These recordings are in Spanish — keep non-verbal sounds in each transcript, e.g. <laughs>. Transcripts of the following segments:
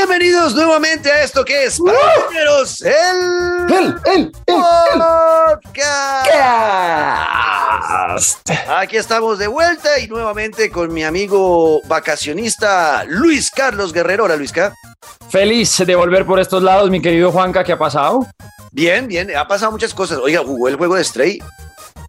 Bienvenidos nuevamente a esto que es Patrulleros, el, el, el, podcast. Aquí estamos de vuelta y nuevamente con mi amigo vacacionista Luis Carlos Guerrero. Hola, Luisca. Feliz de volver por estos lados, mi querido Juanca, ¿qué ha pasado? Bien, bien, ha pasado muchas cosas. Oiga, jugó el juego de Stray.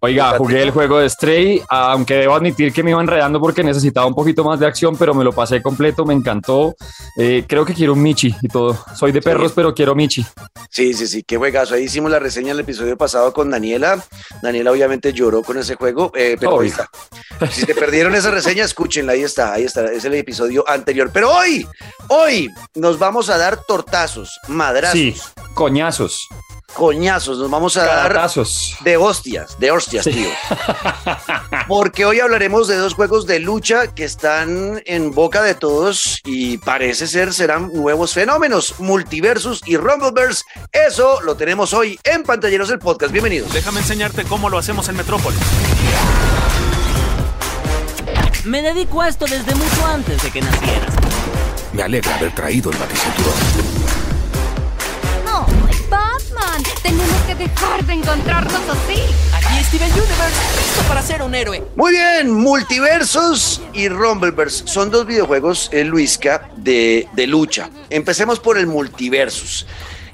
Oiga, jugué el juego de Stray, aunque debo admitir que me iba enredando porque necesitaba un poquito más de acción, pero me lo pasé completo, me encantó. Eh, creo que quiero un Michi y todo. Soy de perros, pero quiero Michi. Sí, sí, sí, qué juegazo. Ahí hicimos la reseña en el episodio pasado con Daniela. Daniela obviamente lloró con ese juego, eh, pero ahí está. Si te perdieron esa reseña, escúchenla, ahí está, ahí está, es el episodio anterior. Pero hoy, hoy nos vamos a dar tortazos, madrazos. Sí, coñazos coñazos, nos vamos a dar de hostias, de hostias, tío. <laughs> Porque hoy hablaremos de dos juegos de lucha que están en boca de todos y parece ser serán nuevos fenómenos, Multiversus y Rumbleverse. Eso lo tenemos hoy en Pantalleros del Podcast. Bienvenidos. Déjame enseñarte cómo lo hacemos en Metrópolis. Me dedico a esto desde mucho antes de que nacieras. Me alegra haber traído el baticinturón. Tenemos que dejar de encontrarnos así. Aquí Steven Universe, listo para ser un héroe. Muy bien, Multiversos y Rumbleverse son dos videojuegos, en Luisca, de, de lucha. Empecemos por el Multiversus.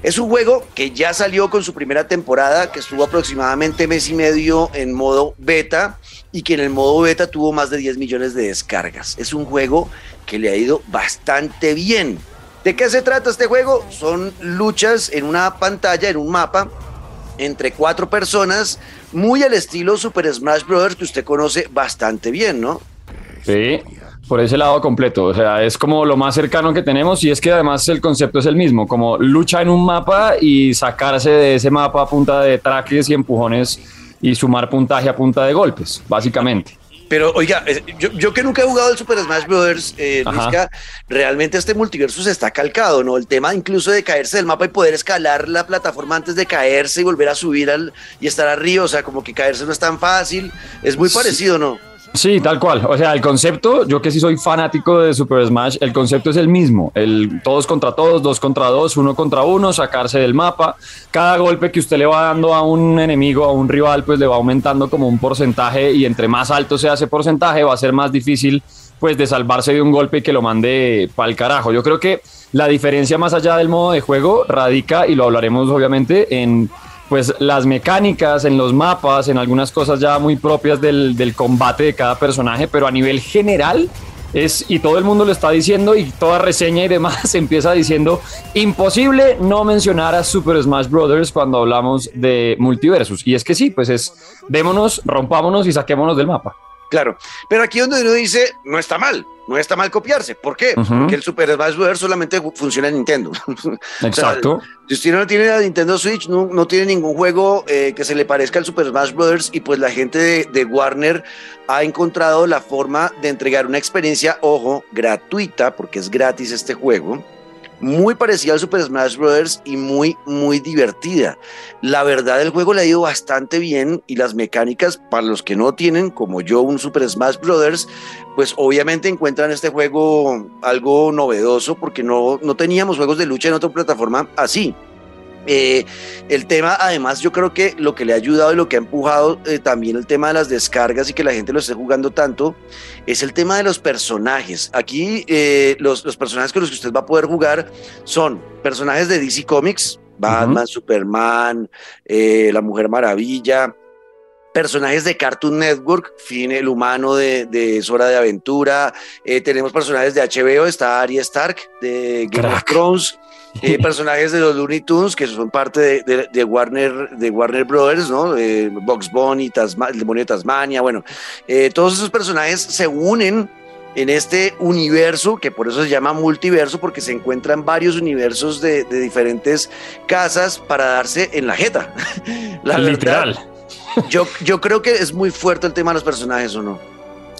Es un juego que ya salió con su primera temporada, que estuvo aproximadamente mes y medio en modo beta y que en el modo beta tuvo más de 10 millones de descargas. Es un juego que le ha ido bastante bien. ¿De qué se trata este juego? Son luchas en una pantalla, en un mapa, entre cuatro personas, muy al estilo Super Smash Bros. que usted conoce bastante bien, ¿no? Sí, por ese lado completo. O sea, es como lo más cercano que tenemos y es que además el concepto es el mismo, como lucha en un mapa y sacarse de ese mapa a punta de traques y empujones y sumar puntaje a punta de golpes, básicamente. Pero oiga, yo, que nunca he jugado el Super Smash Bros., eh, realmente este multiverso se está calcado, ¿no? El tema incluso de caerse del mapa y poder escalar la plataforma antes de caerse y volver a subir al, y estar arriba, o sea, como que caerse no es tan fácil, es muy parecido, ¿no? Sí, tal cual. O sea, el concepto, yo que sí soy fanático de Super Smash, el concepto es el mismo. El todos contra todos, dos contra dos, uno contra uno, sacarse del mapa. Cada golpe que usted le va dando a un enemigo, a un rival, pues le va aumentando como un porcentaje y entre más alto sea ese porcentaje, va a ser más difícil pues de salvarse de un golpe y que lo mande para el carajo. Yo creo que la diferencia más allá del modo de juego radica, y lo hablaremos obviamente, en pues las mecánicas en los mapas, en algunas cosas ya muy propias del, del, combate de cada personaje, pero a nivel general es, y todo el mundo lo está diciendo y toda reseña y demás <laughs> empieza diciendo, imposible no mencionar a Super Smash Brothers cuando hablamos de multiversus. Y es que sí, pues es, démonos, rompámonos y saquémonos del mapa. Claro, pero aquí donde uno dice, no está mal, no está mal copiarse. ¿Por qué? Porque el Super Smash Bros. solamente funciona en Nintendo. <laughs> Exacto. si usted no tiene la Nintendo Switch, no, no tiene ningún juego eh, que se le parezca al Super Smash Bros. Y pues la gente de, de, Warner ha encontrado la forma de entregar una experiencia, ojo, gratuita, porque es gratis este juego muy parecida al Super Smash Bros. y muy, muy divertida. La verdad, el juego le ha ido bastante bien y las mecánicas, para los que no tienen, como yo, un Super Smash Bros., pues obviamente encuentran este juego algo novedoso porque no, no teníamos juegos de lucha en otra plataforma así. Eh, el tema, además, yo creo que lo que le ha ayudado y lo que ha empujado eh, también el tema de las descargas y que la gente lo esté jugando tanto, es el tema de los personajes. Aquí eh, los, los, personajes con los que usted va a poder jugar son personajes de DC Comics, Batman, Superman, la Mujer Maravilla, personajes de Cartoon Network, Finn el humano de, de Hora de Aventura, tenemos personajes de HBO, está Arya Stark de Game of Thrones, eh, personajes de los Looney Tunes que son parte de, Warner de Warner Brothers, ¿no? Eh, Box Bunny, el demonio de Tasmania, bueno, eh, todos esos personajes se unen en este universo, que por eso se llama multiverso, porque se encuentran varios universos de, diferentes casas para darse en la jeta. <laughs> la Literal. yo, yo creo que es muy fuerte el tema de los personajes, ¿o no?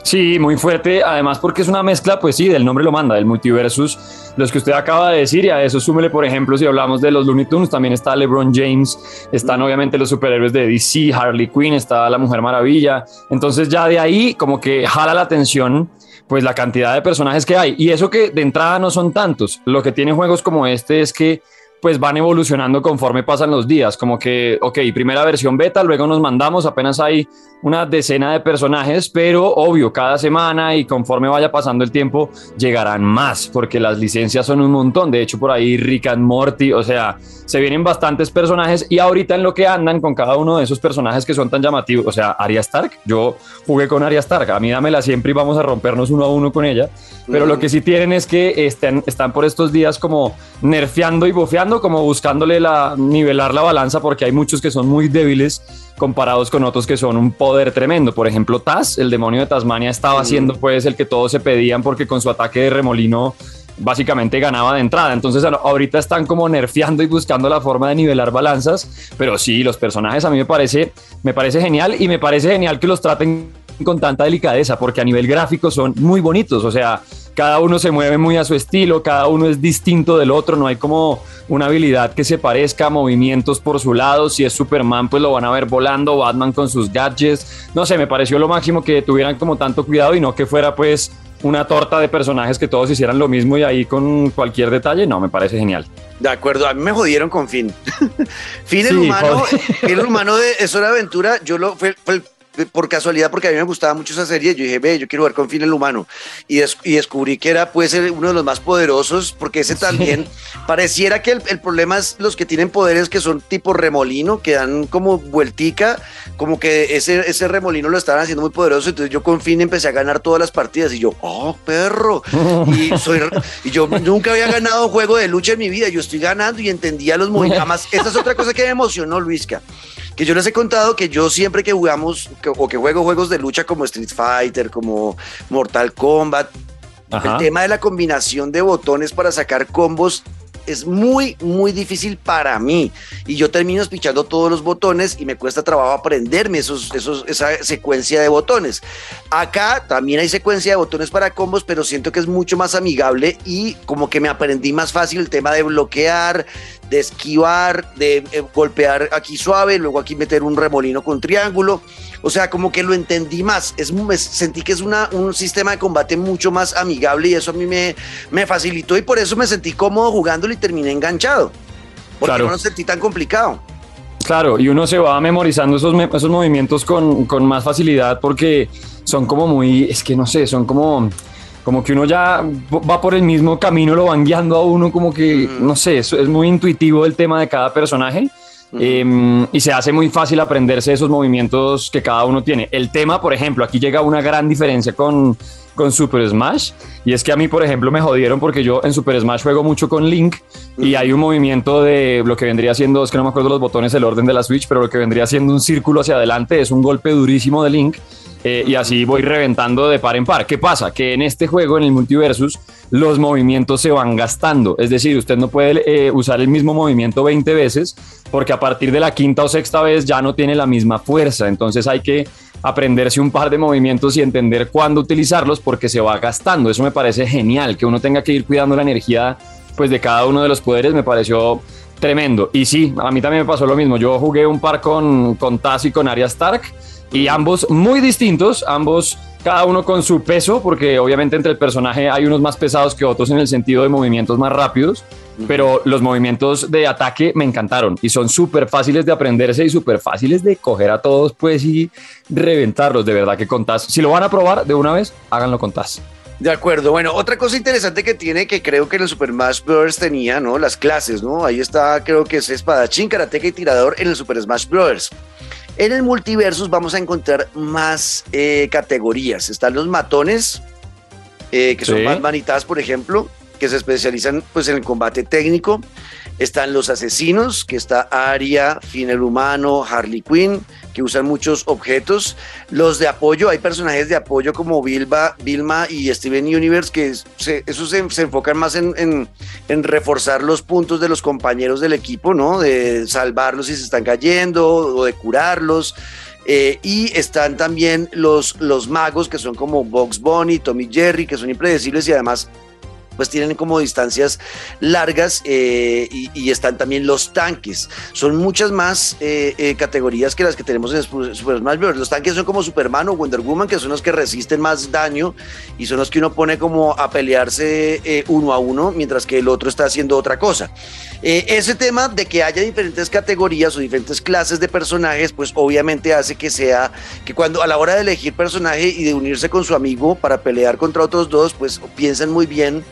Sí, muy fuerte, además porque es una mezcla, pues sí, del nombre lo manda, del multiversus, los que usted acaba de decir, y a eso súmele, por ejemplo, si hablamos de los Looney Tunes, también está LeBron James, están obviamente los superhéroes de DC, Harley Quinn, está la Mujer Maravilla, entonces ya de ahí como que jala la atención pues la cantidad de personajes que hay. Y eso que de entrada no son tantos. Lo que tienen juegos como este es que pues van evolucionando conforme pasan los días, como que, ok, primera versión beta, luego nos mandamos, apenas hay una decena de personajes, pero obvio, cada semana y conforme vaya pasando el tiempo, llegarán más, porque las licencias son un montón, de hecho por ahí Rick and Morty, o sea, se vienen bastantes personajes y ahorita en lo que andan con cada uno de esos personajes que son tan llamativos, o sea, Arya Stark, yo jugué con Arya Stark, a mí dámela siempre y vamos a rompernos uno a uno con ella, pero lo que sí tienen es que están, están por estos días como nerfeando y bofeando, como buscándole la, nivelar la balanza, porque hay muchos que son muy débiles comparados con otros que son un poder tremendo. Por ejemplo, Taz, el demonio de Tasmania, estaba siendo pues el que todos se pedían porque con su ataque de remolino básicamente ganaba de entrada. Entonces ahorita están como nerfeando y buscando la forma de nivelar balanzas, pero sí, los personajes a mí me parece, me parece genial y me parece genial que los traten con tanta delicadeza, porque a nivel gráfico son muy bonitos, o sea, cada uno se mueve muy a su estilo, cada uno es distinto del otro, no hay como una habilidad que se parezca movimientos por su lado, si es Superman pues lo van a ver volando, Batman con sus gadgets, no sé, me pareció lo máximo que tuvieran como tanto cuidado y no que fuera pues una torta de personajes que todos hicieran lo mismo y ahí con cualquier detalle, no, me parece genial. De acuerdo, a mí me jodieron con Finn. <laughs> Finn el humano, el humano de era Aventura, yo lo fue, fue el por casualidad, porque a mí me gustaba mucho esa serie, yo dije, ve, yo quiero jugar con Finn el humano. Y, y descubrí que era pues uno de los más poderosos, porque ese también pareciera que el, problema es los que tienen poderes que son tipo remolino, que dan como vueltica, como que ese, ese remolino lo estaban haciendo muy poderoso. Entonces yo con Finn empecé a ganar todas las partidas y yo, oh, perro. y, <laughs> soy, y yo nunca había ganado un juego de lucha en mi vida, yo estoy ganando y entendía los movimientos. esta es otra cosa que me emocionó, Luisca que yo les he contado que yo siempre que jugamos o que juego juegos de lucha como Street Fighter, como Mortal Kombat, el tema de la combinación de botones para sacar combos es muy, muy difícil para mí. Y yo termino espichando todos los botones y me cuesta trabajo aprenderme esos, esos, esa secuencia de botones. Acá también hay secuencia de botones para combos, pero siento que es mucho más amigable y como que me aprendí más fácil el tema de bloquear, de esquivar, de eh, golpear aquí suave, luego aquí meter un remolino con triángulo. O sea, como que lo entendí más. Es, sentí que es una, un sistema de combate mucho más amigable y eso a mí me, me facilitó y por eso me sentí cómodo jugándolo y terminé enganchado. Porque no lo sentí tan complicado. Claro, y uno se va memorizando esos, esos movimientos con, con más facilidad porque son como muy, es que no sé, son como como que uno ya va por el mismo camino, lo van guiando a uno, como que, no sé, es, es muy intuitivo el tema de cada personaje. Em, y se hace muy fácil aprenderse esos movimientos que cada uno tiene. El tema, por ejemplo, aquí llega una gran diferencia con, con Super Smash. Y es que a mí, por ejemplo, me jodieron porque yo en Super Smash juego mucho con Link y hay un movimiento de lo que vendría siendo, es que no me acuerdo los botones, el orden de la Switch, pero lo que vendría siendo un círculo hacia adelante es un golpe durísimo de Link eh, y así voy reventando de par en par. ¿Qué pasa? Que en este juego, en el Multiversus, los movimientos se van gastando. Es decir, usted no puede eh, usar el mismo movimiento 20 veces porque a partir de la quinta o sexta vez ya no tiene la misma fuerza. Entonces hay que aprenderse un par de movimientos y entender cuándo utilizarlos porque se va gastando. Eso me parece genial, que uno tenga que ir cuidando la energía pues de cada uno de los poderes me pareció tremendo. Y sí, a mí también me pasó lo mismo. Yo jugué un par con, con Taz y con Arya Stark y ambos muy distintos, ambos cada uno con su peso, porque obviamente entre el personaje hay unos más pesados que otros en el sentido de movimientos más rápidos, pero los movimientos de ataque me encantaron y son súper fáciles de aprenderse y súper fáciles de coger a todos pues y reventarlos, de verdad que contás. Si lo van a probar de una vez, háganlo con Taz. De acuerdo. Bueno, otra cosa interesante que tiene, que creo que en el Super Smash Bros. tenía, ¿no? Las clases, ¿no? Ahí está, creo que es espadachín, karateca y tirador en el Super Smash Bros. En el multiversus vamos a encontrar más eh, categorías. Están los matones, eh, que son más manitas, por ejemplo, que se especializan pues, en el combate técnico. Están los asesinos, que está Aria, Finn el Humano, Harley Quinn, que usan muchos objetos. Los de apoyo, hay personajes de apoyo como Bilba, Vilma y Steven Universe, que se, esos se, enfocan más en, reforzar los puntos de los compañeros del equipo, ¿no? De salvarlos si se están cayendo o de curarlos. Eh, y están también los, los magos que son como Box Bunny, Tommy Jerry, que son impredecibles y además pues tienen como distancias largas eh, y, están también los tanques. Son muchas más eh, eh, categorías que las que tenemos en Super Smash Bros. Los tanques son como Superman o Wonder Woman, que son los que resisten más daño y son los que uno pone como a pelearse uno a uno, mientras que el otro está haciendo otra cosa. Ese tema de que haya diferentes categorías o diferentes clases de personajes, pues obviamente hace que sea que cuando a la hora de elegir personaje y de unirse con su amigo para pelear contra otros dos, pues piensen muy bien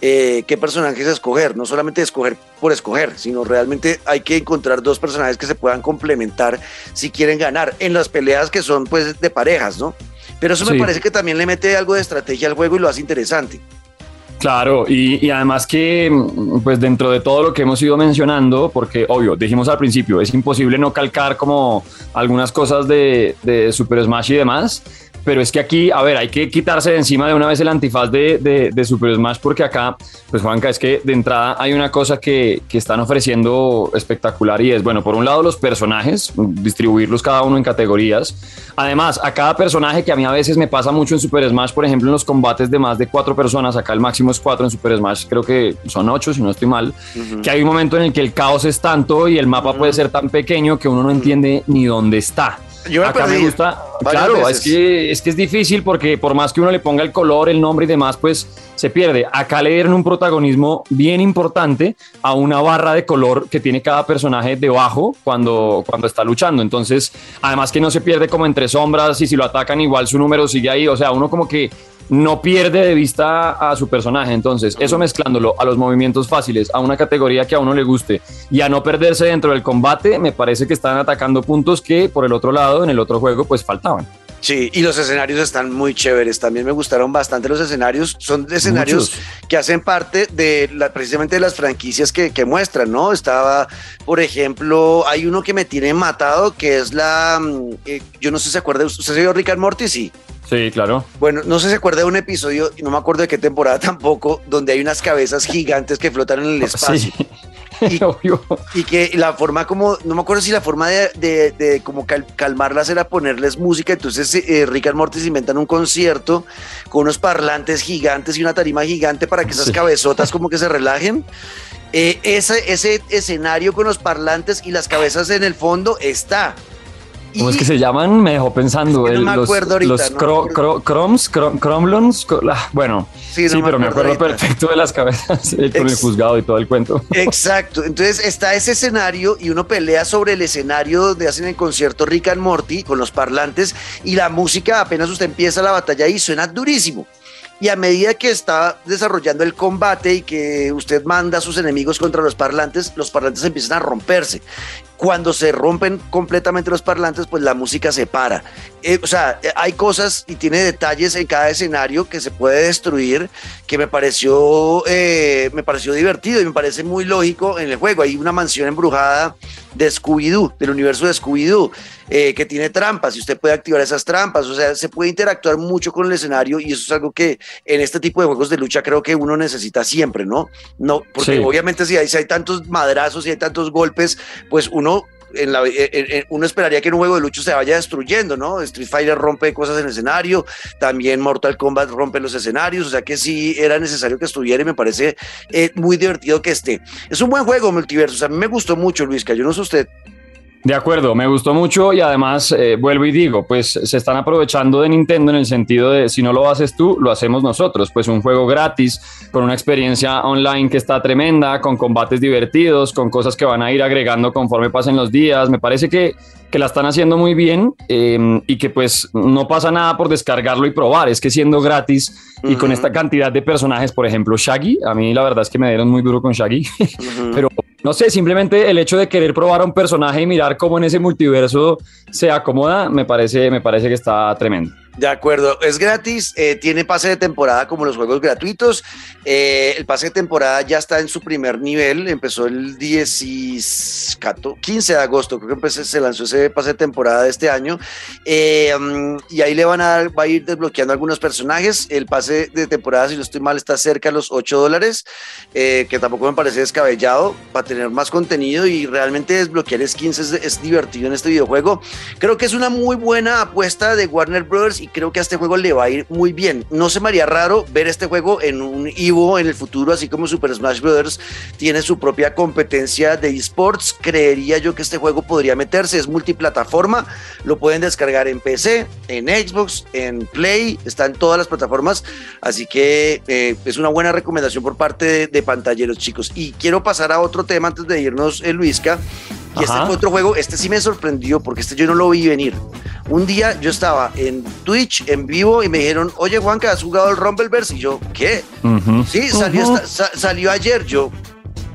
eh, qué personajes escoger, no solamente escoger por escoger, sino realmente hay que encontrar dos personajes que se puedan complementar si quieren ganar en las peleas que son pues de parejas, ¿no? Pero eso Sí. me parece que también le mete algo de estrategia al juego y lo hace interesante. Claro, y, y además que, mm, pues dentro de todo lo que hemos ido mencionando, porque obvio, dijimos al principio, es imposible no calcar como algunas cosas de, de Super Smash y demás, pero es que aquí, a ver, hay que quitarse de encima de una vez el antifaz de, de- de Super Smash, porque acá, pues Juanca, es que de entrada hay una cosa que, que están ofreciendo espectacular y es, bueno, por un lado los personajes, distribuirlos cada uno en categorías. Además, a cada personaje que a mí a veces me pasa mucho en Super Smash, por ejemplo, en los combates de más de cuatro personas, acá el máximo es cuatro en Super Smash, creo que son ocho, si no estoy mal, que hay un momento en el que el caos es tanto y el mapa puede ser tan pequeño que uno no entiende ni dónde está. Yo me Acá me gusta, claro, veces. es que, es que es difícil porque por más que uno le ponga el color, el nombre y demás, pues se pierde. Acá le dieron un protagonismo bien importante a una barra de color que tiene cada personaje debajo cuando, cuando está luchando. Entonces, además que no se pierde como entre sombras y si lo atacan igual su número sigue ahí. O sea, uno como que no pierde de vista a su personaje. Entonces, eso mezclándolo a los movimientos fáciles, a una categoría que a uno le guste y a no perderse dentro del combate, me parece que están atacando puntos que por el otro lado, en el otro juego, pues faltaban. Sí, y los escenarios están muy chéveres. También me gustaron bastante los escenarios. Son escenarios Muchos. que hacen parte de la, precisamente de las franquicias que, que muestran, ¿no? Estaba, por ejemplo, hay uno que me tiene matado, que es la, mm, eh, yo no sé si se acuerda, ¿usted se vio Rick and Morty? Sí. Sí, claro. Bueno, no sé si se acuerda de un episodio, y no me acuerdo de qué temporada <laughs> tampoco, donde hay unas cabezas gigantes que flotan en el <laughs> espacio. Sí. <laughs> Y- que la forma como, no me acuerdo si la forma de, de, de como cal- calmarlas era ponerles música, entonces eh, Rick and Morty se inventan un concierto con unos parlantes gigantes y una tarima gigante para que esas Sí. cabezotas como que se relajen. Eh, ese, ese escenario con los parlantes y las cabezas en el fondo está. ¿Cómo Y- es que se llaman? Me dejó pensando. Es que no el- me los acuerdo ahorita, los no me cro- acuerdo. cro- croms, cro- cromlons. ah, bueno, Sí, no sí, me pero me acuerdo ahorita. perfecto de las cabezas <laughs> eh, con el juzgado y todo el cuento. Exacto, entonces está ese escenario y uno pelea sobre el escenario donde hacen el concierto Rick and Morty con los parlantes y la música apenas usted empieza la batalla ahí suena durísimo. Y a medida que está desarrollando el combate y que usted manda a sus enemigos contra los parlantes, los parlantes empiezan a romperse. Cuando se rompen completamente los parlantes, pues la música se para. Eh, o sea, eh, hay cosas y tiene detalles en cada escenario que se puede destruir que me pareció, eh, me pareció divertido y me parece muy lógico en el juego. Hay una mansión embrujada de Scooby-Doo, del universo de Scooby-Doo, eh, que tiene trampas y usted puede activar esas trampas. O sea, se puede interactuar mucho con el escenario y eso es algo que en este tipo de juegos de lucha creo que uno necesita siempre, ¿no? No, porque Sí. obviamente si hay, si hay tantos madrazos y hay tantos golpes, pues uno en la, en- en- uno esperaría que en un juego de lucha se vaya destruyendo, ¿no? Street Fighter rompe cosas en el escenario, también Mortal Kombat rompe los escenarios, o sea que sí era necesario que estuviera y me parece eh, muy divertido que esté. Es un buen juego, sea, a mí me gustó mucho, Luis, que yo no sé usted. De acuerdo, me gustó mucho y además eh, vuelvo y digo, pues se están aprovechando de Nintendo en el sentido de si no lo haces tú, lo hacemos nosotros. Pues un juego gratis, con una experiencia online que está tremenda, con combates divertidos, con cosas que van a ir agregando conforme pasen los días. Me parece que, que la están haciendo muy bien eh, y que pues no pasa nada por descargarlo y probar. Es que siendo gratis y con esta cantidad de personajes, por ejemplo, Shaggy, a mí la verdad es que me dieron muy duro con Shaggy. <laughs> Pero no sé, simplemente el hecho de querer probar a un personaje y mirar cómo en ese multiverso se acomoda, me parece, me parece que está tremendo. De acuerdo, es gratis, eh, tiene pase de temporada como los juegos gratuitos. eh, el pase de temporada ya está en su primer nivel, empezó el 10 14 15 de agosto, creo que empecé- se lanzó ese pase de temporada de este año. eh, mm, y ahí le van a ir desbloqueando algunos personajes. El pase de temporada, si no estoy mal, está cerca a los 8 dólares, que tampoco me parece descabellado para tener más contenido y realmente desbloquear skins es, es divertido en este videojuego. Creo que es una muy buena apuesta de Warner Brothers creo que a este juego le va a ir muy bien. No se me haría raro ver este juego en un Evo en el futuro, así como Super Smash Bros. tiene su propia competencia de esports. Creería yo que este juego podría meterse, es multiplataforma, lo pueden descargar en PC, en Xbox, en Play, está en todas las plataformas, así que eh, es una buena recomendación por parte de, de pantalleros, chicos. Y quiero pasar a otro tema antes de irnos, eh, Luisca. Y este fue otro juego, este sí me sorprendió porque este yo no lo vi venir. Un día yo estaba en Twitch en vivo y me dijeron, oye Juanca, ¿has jugado el Rumbleverse? Y yo, ¿qué? Sí, salió, Ujú. esta- sa- salió ayer. Yo,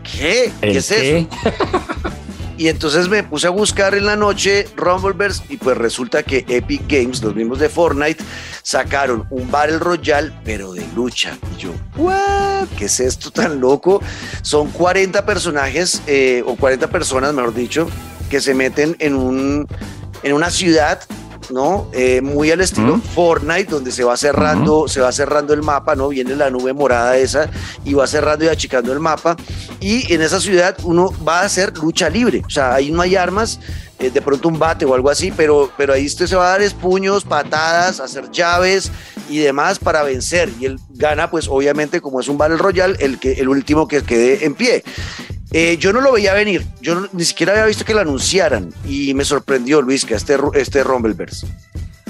¿qué? ¿Qué ¿El es qué? eso? <laughs> Y entonces me puse a buscar en la noche Rumbleverse y pues resulta que Epic Games, los mismos de Fortnite, sacaron un Battle Royale, pero de lucha. Y yo, ¿what? ¿Qué es esto tan loco? Son 40 personajes, eh, o 40 personas, mejor dicho, que se meten en, un, en una ciudad, ¿no? Eh, muy al estilo. Fortnite, donde se va cerrando, se va cerrando el mapa, ¿no? Viene la nube morada esa y va cerrando y achicando el mapa. Y en esa ciudad uno va a hacer lucha libre. O sea, ahí no hay armas, eh, de pronto un bate o algo así, pero, pero ahí usted se va a dar es puños, patadas, hacer llaves y demás para vencer. Y él gana, pues obviamente, como es un Battle Royale, el, que, el último que quede en pie. Eh, yo no lo veía venir, yo ni siquiera había visto que lo anunciaran y me sorprendió, Luis, que este, este Rumbleverse.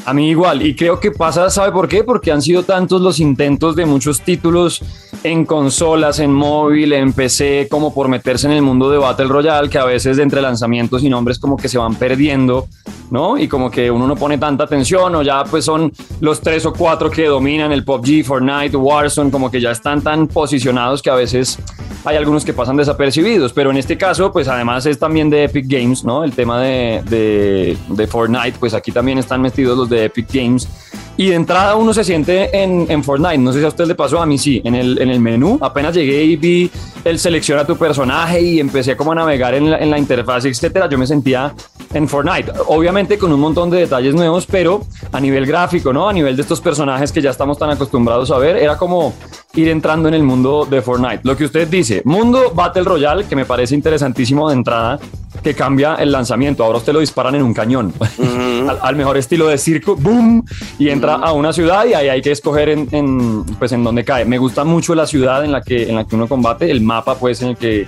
A mí igual, y creo que pasa, ¿sabe por qué? Porque han sido tantos los intentos de muchos títulos en consolas, en móvil, en PC, como por meterse en el mundo de Battle Royale, que a veces de entre lanzamientos y nombres como que se van perdiendo, ¿no? Y como que uno no pone tanta atención, o ya pues son los tres o cuatro que dominan el PUBG, Fortnite, Warzone, como que ya están tan posicionados que a veces hay algunos que pasan desapercibidos, pero en este caso, pues además es también de Epic Games, ¿no? El tema de, de, de Fortnite, pues aquí también están metidos los de Epic Games. Y de entrada uno se siente en, en Fortnite, no sé si a usted le pasó, a mí sí, en el, en el menú, apenas llegué y vi el selecciona tu personaje y empecé como a navegar en la, en la interfaz, etcétera, yo me sentía en Fortnite, obviamente con un montón de detalles nuevos, pero a nivel gráfico, ¿no? A nivel de estos personajes que ya estamos tan acostumbrados a ver, era como ir entrando en el mundo de Fortnite. Lo que usted dice, mundo Battle Royale, que me parece interesantísimo de entrada, que cambia el lanzamiento. Ahora usted lo disparan en un cañón, <laughs> al, al mejor estilo de circo, boom, y entra a una ciudad y ahí hay que escoger en, en, pues en dónde cae. Me gusta mucho la ciudad en la que, en la que uno combate, el mapa pues en el que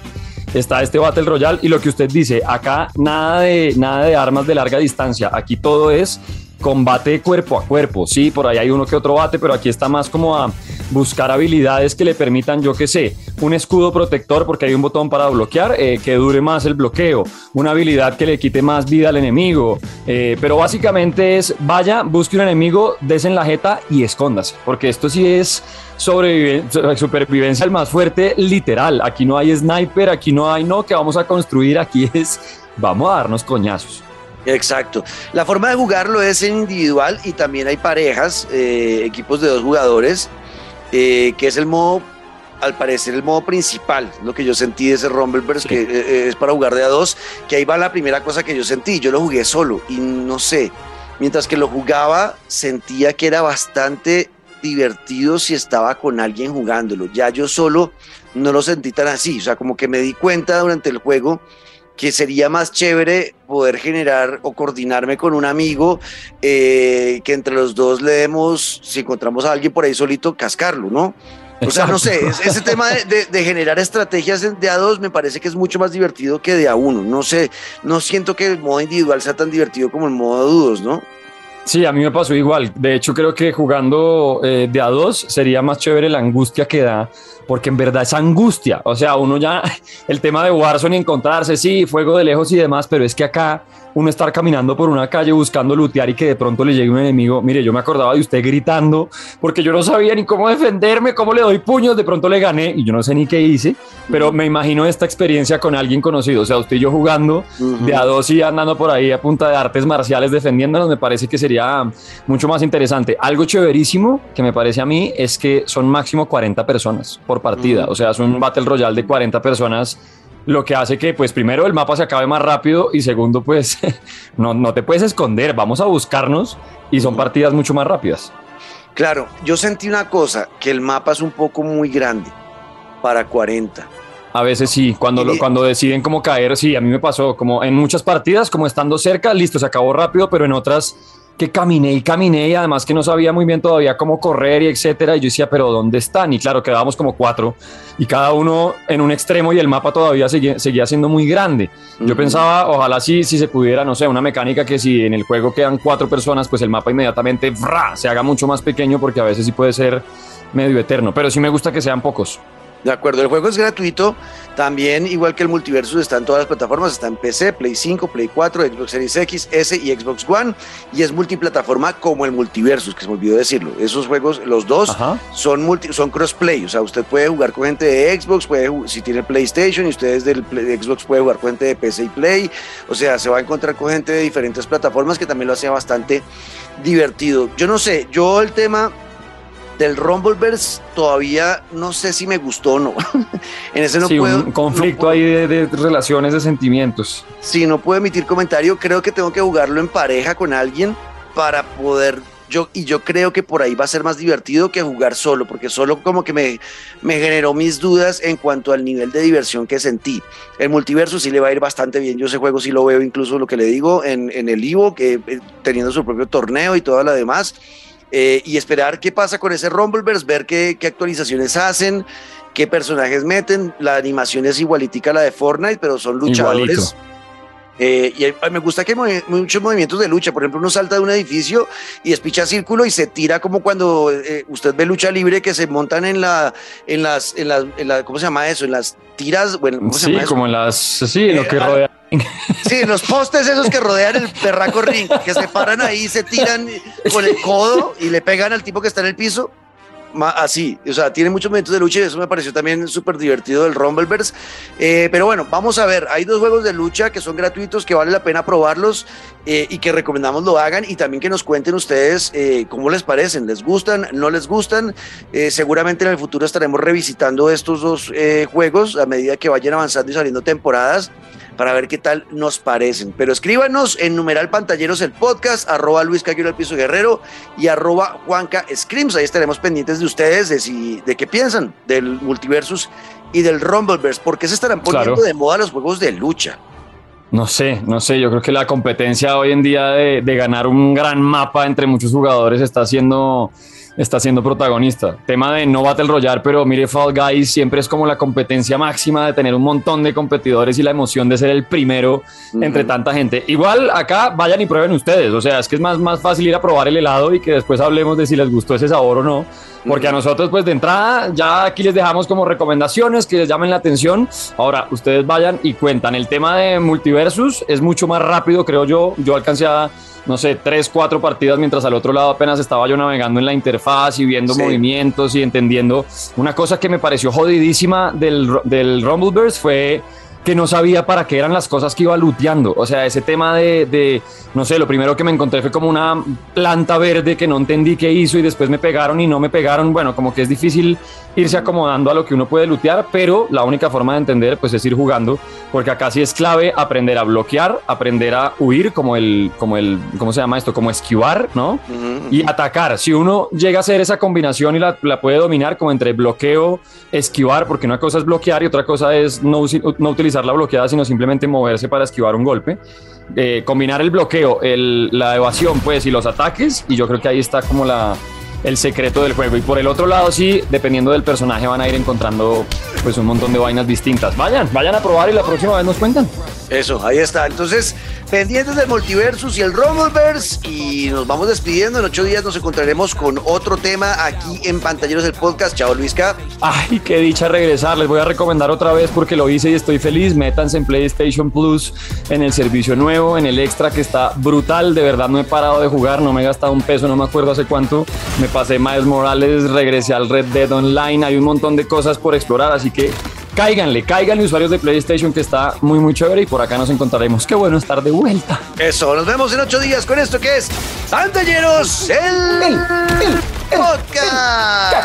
está este Battle Royale y lo que usted dice, acá nada de, nada de armas de larga distancia, aquí todo es combate cuerpo a cuerpo, sí, por ahí hay uno que otro bate, pero aquí está más como a buscar habilidades que le permitan, yo qué sé, un escudo protector porque hay un botón para bloquear, eh, que dure más el bloqueo, una habilidad que le quite más vida al enemigo, eh, pero básicamente es vaya, busque un enemigo, des en la jeta y escóndase, porque esto sí es supervivencia el más fuerte, literal, aquí no hay sniper, aquí no hay no que vamos a construir, aquí es vamos a darnos coñazos. Exacto. La forma de jugarlo es individual y también hay parejas, eh, equipos de dos jugadores, eh, que es el modo, al parecer, el modo principal, lo que yo sentí de ese Rumbleverse, que eh, es para jugar de a dos, que ahí va la primera cosa que yo sentí. Yo lo jugué solo y no sé, mientras que lo jugaba, sentía que era bastante divertido si estaba con alguien jugándolo. Ya yo solo no lo sentí tan así, o sea, como que me di cuenta durante el juego que sería más chévere poder generar o coordinarme con un amigo eh, que entre los dos le demos, si encontramos a alguien por ahí solito, cascarlo, ¿no? O sea, no sé, es- ese tema de, de- de generar estrategias de a dos me parece que es mucho más divertido que de a uno. No sé, no siento que el modo individual sea tan divertido como el modo dudos, ¿no? Sí, a mí me pasó igual. De hecho, creo que jugando eh, de a dos sería más chévere la angustia que da, porque en verdad es angustia. O sea, uno ya, <laughs> el tema de Warzone y encontrarse, sí, fuego de lejos y demás, pero es que acá uno estar caminando por una calle buscando lootear y que de pronto le llegue un enemigo. Mire, yo me acordaba de usted gritando, porque yo no sabía ni cómo defenderme, cómo le doy puños, de pronto le gané y yo no sé ni qué hice, pero me imagino esta experiencia con alguien conocido. O sea, usted y yo jugando de a dos y andando por ahí a punta de artes marciales defendiéndonos, me parece que sería mucho más interesante. Algo chéverísimo que me parece a mí es que son máximo 40 personas por partida, o sea, es un Battle Royale de 40 personas, lo que hace que, pues, primero el mapa se acabe más rápido y segundo, pues, <laughs> no, no te puedes esconder, vamos a buscarnos y son partidas mucho más rápidas. Claro, yo sentí una cosa, que el mapa es un poco muy grande para 40. A veces sí, cuando, lo- cuando deciden cómo caer, sí, a mí me pasó, como en muchas partidas, como estando cerca, listo, se acabó rápido, pero en otras que caminé y caminé y además que no sabía muy bien todavía cómo correr y etcétera. Y yo decía, pero ¿dónde están? Y claro, quedábamos como cuatro y cada uno en un extremo y el mapa todavía seguía, seguía siendo muy grande. Yo pensaba, ojalá sí, si se pudiera, no sé, una mecánica que si en el juego quedan cuatro personas, pues el mapa inmediatamente se haga mucho más pequeño porque a veces sí puede ser medio eterno, pero sí me gusta que sean pocos. De acuerdo, el juego es gratuito. También, igual que el Multiversus, está en todas las plataformas. Está en PC, Play 5, Play 4, Xbox Series X, S y Xbox One. Y es multiplataforma como el Multiversus, que se me olvidó decirlo. Esos juegos, los dos, son, multi, son crossplay. O sea, usted puede jugar con gente de Xbox, puede, si tiene PlayStation y ustedes del Xbox puede jugar con gente de PC y Play. O sea, se va a encontrar con gente de diferentes plataformas que también lo hace bastante divertido. Yo no sé, yo el tema del Rumbleverse todavía no sé si me gustó o no. <laughs> en ese no puedo. Un conflicto ahí de, relaciones, de sentimientos. Sí, no puedo emitir comentario. Creo que tengo que jugarlo en pareja con alguien para poder. Yo, y yo creo que por ahí va a ser más divertido que jugar solo, porque solo como que me, me generó mis dudas en cuanto al nivel de diversión que sentí. El multiverso sí le va a ir bastante bien. Yo ese juego sí lo veo, incluso lo que le digo, en, en el Ivo, que eh, teniendo su propio torneo y toda la demás eh, y esperar qué pasa con ese Rumbleverse, ver qué, qué, actualizaciones hacen, qué personajes meten. La animación es igualitica a la de Fortnite, pero son luchadores. Eh, y me gusta que hay muchos movimientos de lucha. Por ejemplo, uno salta de un edificio y despicha círculo y se tira como cuando eh, usted ve lucha libre que se montan en la, en las, en las, ¿cómo se llama eso? En las tiras, bueno, ¿cómo se llama como en las, sí, lo que rodea Sí, los postes esos que rodean el perraco ring, que se paran ahí, se tiran con el codo y le pegan al tipo que está en el piso. Así, o sea, tiene muchos momentos de lucha y eso me pareció también súper divertido del Rumbleverse. Eh, pero bueno, vamos a ver, hay dos juegos de lucha que son gratuitos, que vale la pena probarlos eh, y que recomendamos lo hagan y también que nos cuenten ustedes eh, cómo les parecen, les gustan, no les gustan. seguramente en el futuro estaremos revisitando estos dos juegos a medida que vayan avanzando y saliendo temporadas para ver qué tal nos parecen. Pero escríbanos en numeral pantalleros el podcast, arroba Luis Caguero el Piso Guerrero y arroba Juanca Screams. Ahí estaremos pendientes de ustedes de, si, de qué piensan del multiversus y del Rumbleverse. ¿Por qué se estarán poniendo de moda los juegos de lucha? No sé, no sé, yo creo que la competencia hoy en día de, de ganar un gran mapa entre muchos jugadores está siendo está siendo protagonista. Tema de no Battle Royale, pero mire, Fall Guys siempre es como la competencia máxima de tener un montón de competidores y la emoción de ser el primero entre tanta gente. Igual acá vayan y prueben ustedes, o sea, es que es más, más fácil ir a probar el helado y que después hablemos de si les gustó ese sabor o no. Porque a nosotros, pues de entrada, ya aquí les dejamos como recomendaciones que les llamen la atención. Ahora, ustedes vayan y cuentan. El tema de multiversus es mucho más rápido, creo yo. Yo alcancé a no sé, tres, cuatro partidas mientras al otro lado apenas estaba yo navegando en la interfaz y viendo movimientos y entendiendo. Una cosa que me pareció jodidísima del, del Rumbleverse fue que no sabía para qué eran las cosas que iba luteando. O sea, ese tema de, de, no sé, lo primero que me encontré fue como una planta verde que no entendí qué hizo y después me pegaron y no me pegaron. Bueno, como que es difícil irse acomodando a lo que uno puede lutear, pero la única forma de entender pues es ir jugando, porque acá sí es clave aprender a bloquear, aprender a huir, como el, como el, ¿cómo se llama esto? Como esquivar, ¿no? Y atacar. Si uno llega a hacer esa combinación y la, la, puede dominar como entre bloqueo, esquivar, porque una cosa es bloquear y otra cosa es no, no utilizar la bloqueada, sino simplemente moverse para esquivar un golpe. Eh, combinar el bloqueo, el, la evasión, pues, y los ataques, y yo creo que ahí está como la, el secreto del juego. Y por el otro lado, sí, dependiendo del personaje, van a ir encontrando pues un montón de vainas distintas. Vayan, vayan a probar y la próxima vez nos cuentan. Eso, ahí está. Entonces, pendientes del Multiversus y el Rumbleverse. Y nos vamos despidiendo. En ocho días nos encontraremos con otro tema aquí en Pantalleros del Podcast. Chao, Luisca. Ay, qué dicha regresar. Les voy a recomendar otra vez porque lo hice y estoy feliz. Métanse en PlayStation Plus, en el servicio nuevo, en el extra que está brutal. De verdad, no he parado de jugar. No me he gastado un peso, no me acuerdo hace cuánto. Me pasé Miles Morales, regresé al Red Dead Online. Hay un montón de cosas por explorar. Así que cáiganle, cáiganle usuarios de PlayStation que está muy muy chévere y por acá nos encontraremos. Qué bueno estar de vuelta. Eso, nos vemos en ocho días con esto que es Pantalleros, el, el, el podcast.